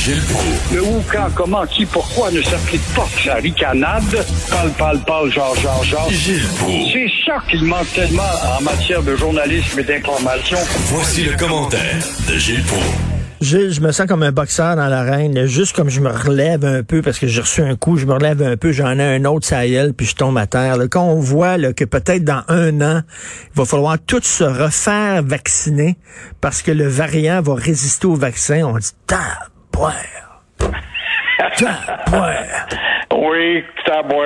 Gilles Proulx. Le où, quand, comment, qui, pourquoi ne s'applique pas sa ricanade? Parle, parle, parle, genre, genre, genre. Gilles Proulx. C'est ça qu'il manque tellement en matière de journalisme et d'information. Voici le commentaire de Gilles Proulx. Gilles, je me sens comme un boxeur dans l'arène, juste comme je me relève un peu parce que j'ai reçu un coup, je me relève un peu, j'en ai un autre, ça y est, puis je tombe à terre. Là, quand on voit là, que peut-être dans un an, il va falloir tout se refaire vacciner parce que le variant va résister au vaccin, on dit, taboire. Oui,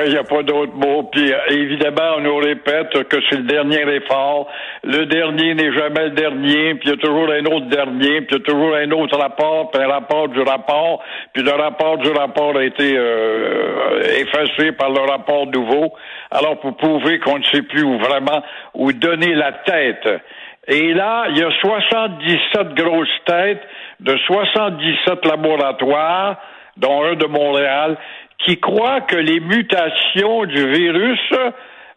il n'y a pas d'autre mot. Puis euh, évidemment, on nous répète que c'est le dernier effort. Le dernier n'est jamais le dernier, puis il y a toujours un autre dernier, puis il y a toujours un autre rapport, puis un rapport du rapport, puis le rapport du rapport a été euh, effacé par le rapport nouveau. Alors, pour prouver qu'on ne sait plus où vraiment où donner la tête. Et là, il y a 77 grosses têtes de 77 laboratoires, dont un de Montréal, qui croient que les mutations du virus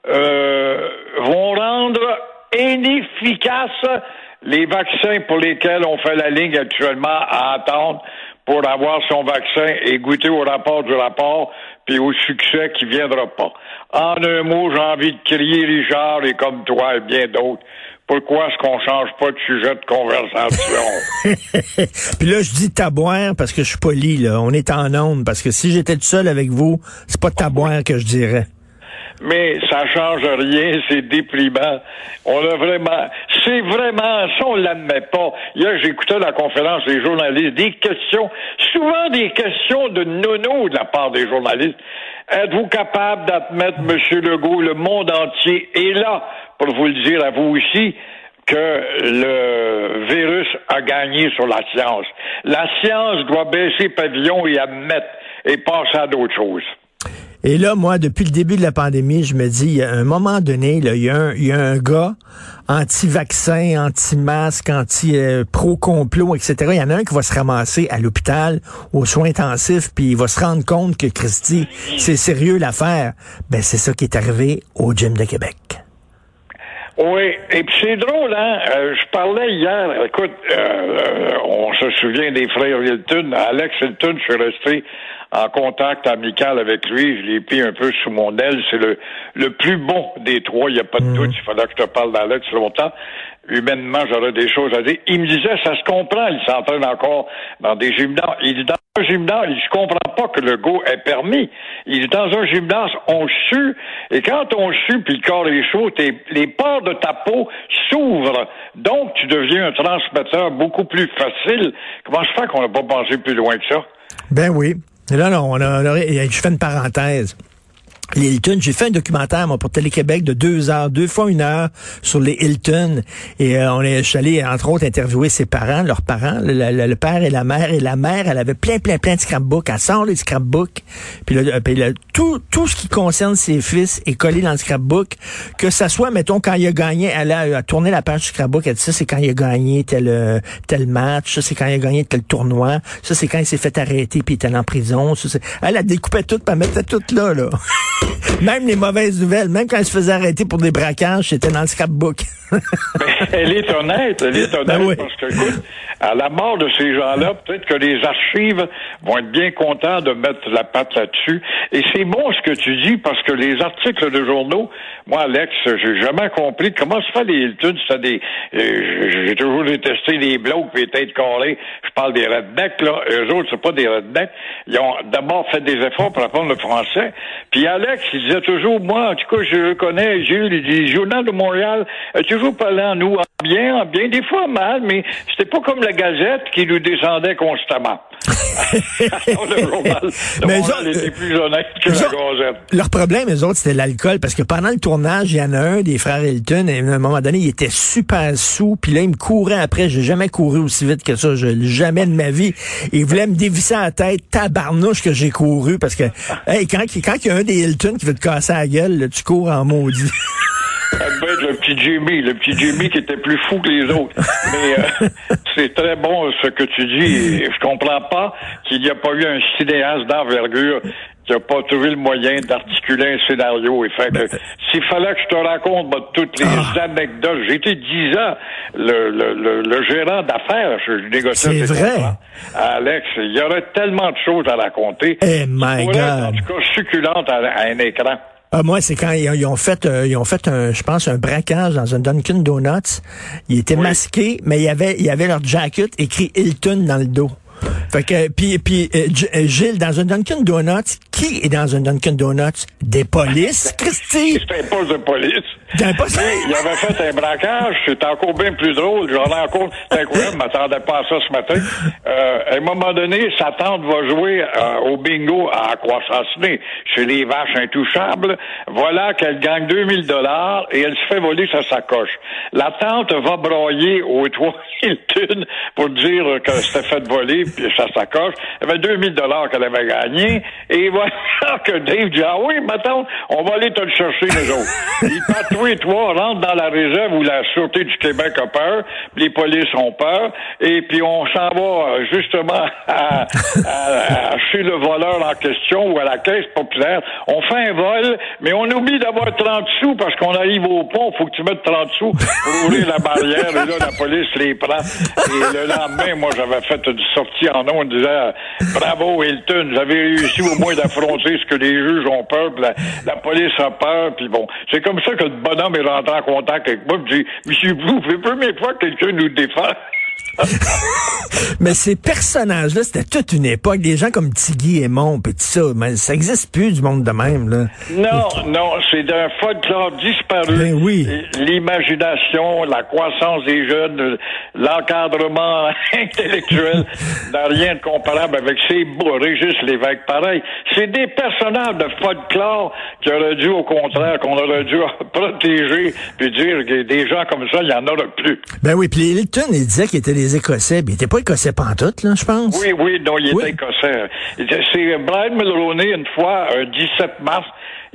euh, vont rendre inefficaces les vaccins pour lesquels on fait la ligne actuellement à attendre pour avoir son vaccin et goûter au rapport du rapport, puis au succès qui viendra pas. En un mot, j'ai envie de crier Richard et comme toi et bien d'autres. Pourquoi est-ce qu'on change pas de sujet de conversation? Puis là, je dis taboire parce que je suis poli, là. On est en onde, parce que si j'étais tout seul avec vous, c'est pas taboire que je dirais. Mais ça change rien, c'est déprimant. On a vraiment, c'est vraiment, ça on l'admet pas. Hier, j'écoutais la conférence des journalistes, des questions, souvent des questions de nono de la part des journalistes. Êtes-vous capable d'admettre, Monsieur Legault, le monde entier est là pour vous le dire à vous aussi, que le virus a gagné sur la science? La science doit baisser pavillon et admettre et passer à d'autres choses. Et là, moi, depuis le début de la pandémie, je me dis, à un moment donné, il, y a un, gars anti-vaccin, anti-masque, anti-pro-complot, etc. Il y en a un qui va se ramasser à l'hôpital, aux soins intensifs, puis il va se rendre compte que, Christy, c'est sérieux l'affaire. Ben, c'est ça qui est arrivé au Gym de Québec. Oui, et puis c'est drôle, hein? Euh, je parlais hier, écoute, euh, euh, on se souvient des frères Hilton. Alex Hilton, je suis resté en contact amical avec lui. Je l'ai pris un peu sous mon aile. C'est le, le plus bon des trois. Il n'y a pas de mhm. doute. Il fallait que je te parle d'Alex longtemps. Humainement, j'aurais des choses à dire. Il me disait, ça se comprend. Il s'entraîne encore dans des gymnases. Il dans un gymnase, il ne comprend pas que le go est permis. Il dit, dans un gymnase, on sue. Et quand on sue puis le corps est chaud, les pores de ta peau s'ouvrent. Donc, tu deviens un transmetteur beaucoup plus facile. Comment se fait qu'on n'a pas pensé plus loin que ça? Ben oui. Là, là, on a, je fais une parenthèse les Hilton. J'ai fait un documentaire moi, pour Télé-Québec de deux heures, deux fois une heure sur les Hilton. Et euh, on est, je suis allé, entre autres, interviewer ses parents, leurs parents, le, père et la mère. Et la mère, elle avait plein, plein, plein de scrapbooks. Elle sort les scrapbooks. Puis, le, puis tout, tout ce qui concerne ses fils est collé dans le scrapbook. Que ça soit, mettons, quand il a gagné, elle a, tourné la page du scrapbook. Elle dit ça, c'est quand il a gagné tel, euh, tel match. Ça, c'est quand il a gagné tel tournoi. Ça, c'est quand il s'est fait arrêter puis il était en prison. Elle a découpé tout, puis elle mettait tout là, là. même les mauvaises nouvelles, même quand elle se faisait arrêter pour des braquages, c'était dans le scrapbook. elle est honnête, elle est ben honnête parce que, écoute, à la mort de ces gens-là, peut-être que les archives vont être bien contents de mettre la patte là-dessus. Et c'est bon ce que tu dis parce que les articles de journaux, moi, Alex, j'ai jamais compris comment se fait les Hilton, c'est des, euh, j'ai toujours détesté les blocs et les têtes carrées. Je parle des rednecks, là. Eux autres, c'est pas des rednecks. Ils ont d'abord fait des efforts pour apprendre le français. Puis Alex, il disait toujours, moi, en tout cas, je connais Gilles, il dit, Journal de Montréal, toujours parlé en nous, bien, en bien, des fois mal, mais c'était pas comme la Gazette qui nous descendait constamment. le mais journal, était plus honnête que la Gazette. Leur problème, eux autres, c'était l'alcool, parce que pendant le tournage, il y en a un des frères Hilton, et à un moment donné, il était super sous, puis là, il me courait après. J'ai jamais couru aussi vite que ça, je, jamais de ma vie. Il voulait me dévisser la tête, tabarnouche que j'ai couru, parce que, hey, quand, quand il y a un des Hilton qui veut te casser la gueule, tu cours en maudit. Ça devait être le petit Jimmy, le petit Jimmy qui était plus fou que les autres. Mais euh, c'est très bon ce que tu dis. Je comprends pas qu'il n'y a pas eu un cinéaste d'envergure qui n'a pas trouvé le moyen d'articuler un scénario. Et fait que, s'il fallait que je te raconte moi, toutes les Ah. anecdotes, été dix ans le, le, le, le gérant d'affaires, je, je négociais C'est vrai. contrats. Alex, il y aurait tellement de choses à raconter. Eh, my être, En God. tout cas, succulentes à, à un écran. Ah, moi, c'est quand ils, ils ont fait, euh, ils ont fait un, je pense, un braquage dans un Dunkin' Donuts. Ils étaient masqués, mais il y avait, il avait leur jacket écrit Hilton dans le dos. Fait que, puis, puis euh, euh, Gilles, dans un Dunkin' Donuts, qui est dans un Dunkin' Donuts? Des polices, Christy! C'était un poste de police. Il avait fait un braquage, c'est encore bien plus drôle. J'en rencontre, c'est incroyable, je m'attendais pas à ça ce matin. Euh, à un moment donné, sa tante va jouer euh, au bingo à Croissance-Nez, chez les vaches intouchables. Voilà qu'elle gagne 2000 dollars et elle se fait voler sa sacoche. La tante va broyer au toit Hilton pour dire que c'était fait voler puis sa sacoche. Elle avait 2000 dollars qu'elle avait gagné et voilà que Dave dit ah oui ma tante, on va aller te le chercher les autres. Tous les trois rentrent dans la réserve où la sûreté du Québec a peur, les polices ont peur et puis on s'en va euh, justement à, chez le voleur en question ou à la caisse populaire. On fait un vol, mais on oublie d'avoir 30 sous parce qu'on arrive au pont, faut que tu mettes 30 sous pour ouvrir la barrière et là la police les prend. Et le lendemain, moi j'avais fait une sortie en en disant bravo Hilton, vous avez réussi au moins d'affronter ce que les juges ont peur, puis la, police a peur, puis bon, c'est comme ça que le bonhomme est rentré en contact avec moi, puis dit Monsieur Blou, première fois que quelqu'un nous défend. Mais ces personnages-là, c'était toute une époque. Des gens comme Tiggy et Mon, pis tout ça. Mais ça existe plus du monde de même, là. Non, non, c'est d'un folklore disparu. Ben oui. L'imagination, la croissance des jeunes, l'encadrement intellectuel n'a rien de comparable avec ces beaux Régis Lévesque. Pareil, c'est des personnages de folklore qui auraient dû, au contraire, qu'on aurait dû protéger puis dire que des gens comme ça, il y en aura plus. Ben oui, puis Hilton, ils disaient qu'ils étaient des Écossais. Puis ils étaient pas Écossais pantoute, là, je pense. Oui, oui, non, il Oui. était écossais. C'est Brian Mulroney, une fois, un 17 mars,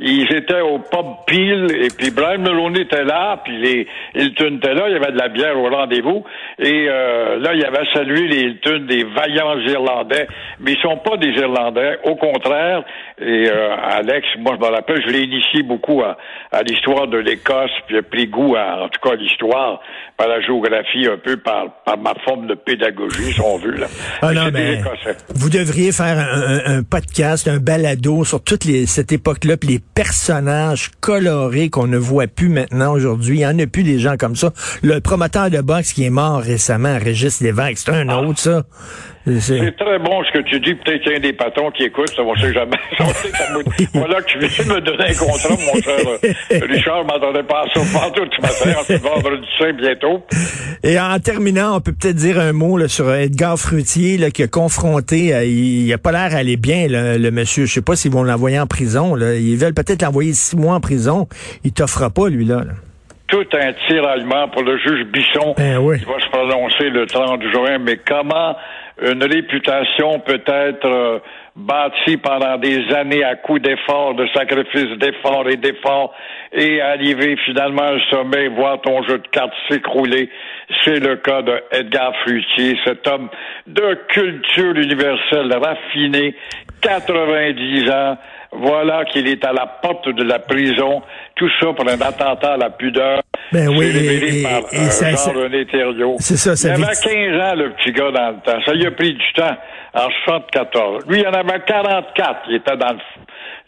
ils étaient au pub Peel, et puis Brian Mulroney était là, puis les Hilton étaient là, il y avait de la bière au rendez-vous, et euh, là, il avait salué les Hilton, des vaillants Irlandais, mais ils sont pas des Irlandais, au contraire, et euh, Alex, moi, je me rappelle, je l'ai initié beaucoup à, à l'histoire de l'Écosse, puis j'ai pris goût à, en tout cas, l'histoire, par la géographie, un peu par, par ma forme de pédagogie, si on veut, là. Ah non, mais Écossais. vous devriez faire un, un- un podcast, un balado sur toute les, cette époque-là, puis les personnages colorés qu'on ne voit plus maintenant aujourd'hui. Il n'y en a plus des gens comme ça. Le promoteur de boxe qui est mort récemment, Régis Lévesque, c'est un autre, ça. C'est- très bon ce que tu dis. Peut-être qu'il y a des patrons qui écoutent, ça, on sait jamais. Voilà que tu viens de me donner un contrat, mon cher euh, Richard. Je m'attendais pas à ça partout ce matin. On se vendredi saint bientôt. Et en terminant, on peut peut-être dire un mot là, sur Edgar Fruitier là, qui a confronté, euh, il, il a pas l'air d'aller bien, le, le monsieur. Je sais pas s'ils vont l'envoyer en prison. Là. Ils veulent peut-être l'envoyer six mois en prison. Il t'offrera pas, lui, là. là. Tout un tiraillement pour le juge Bisson oui. qui va se prononcer le 30 juin. Mais comment une réputation peut être euh, bâtie pendant des années à coups d'efforts, de sacrifices, d'efforts et d'efforts, et arriver finalement à un sommet, voir ton jeu de cartes s'écrouler. C'est le cas de Edgar Fruitier, cet homme de culture universelle raffiné, 90 ans. Voilà qu'il est à la porte de la prison. Tout ça pour un attentat à la pudeur. Ben oui, et- et- par et euh, ça-. C'est ça, ça Il avait victime- 15 ans, le petit gars, dans le temps. Ça lui a pris du temps. En 74. Lui, il en avait 44. Il était dans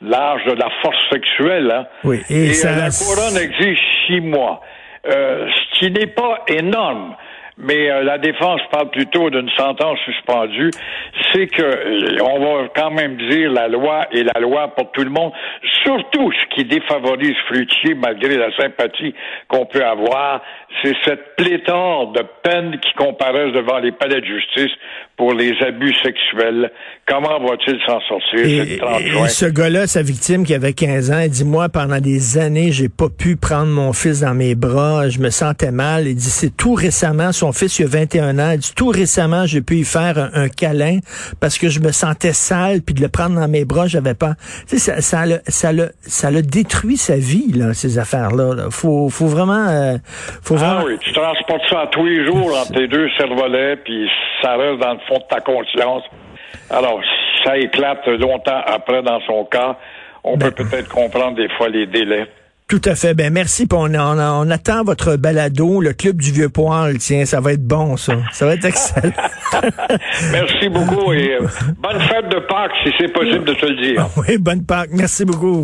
l'âge de la force sexuelle. Hein. Oui, et Et, ça- euh, la couronne exige six mois. Euh, ce qui n'est pas énorme. Mais euh, la défense parle plutôt d'une sentence suspendue. C'est que euh, on va quand même dire la loi est la loi pour tout le monde. Surtout ce qui défavorise Fruitier, malgré la sympathie qu'on peut avoir, c'est cette pléthore de peines qui comparaissent devant les palais de justice pour les abus sexuels. Comment va-t-il s'en sortir? Et, C'est le 30 et ce gars-là, sa victime qui avait 15 ans, il dit, moi, pendant des années, j'ai pas pu prendre mon fils dans mes bras, je me sentais mal. Il dit, c'est tout récemment, son fils, il a 21 ans, il dit, tout récemment, j'ai pu y faire un, un câlin parce que je me sentais sale, puis de le prendre dans mes bras, j'avais pas... Tu sais, ça, ça, l'a- ça, l'a- ça l'a détruit sa vie, là, ces affaires-là. là. Faut, faut vraiment... euh, faut Ah vraiment... oui, tu transportes ça tous les jours entre tes deux cervelets, puis ça reste dans le fond de ta conscience. Alors, ça éclate longtemps après dans son cas, on Ben. peut peut-être comprendre des fois les délais. Tout à fait. Ben merci. On, on attend votre balado, le club du vieux poil. Tiens, ça va être bon, ça. Ça va être excellent. Merci beaucoup et euh, bonne fête de Pâques si c'est possible de te le dire. oui, bonne Pâques. Merci beaucoup.